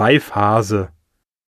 Pfeifhase.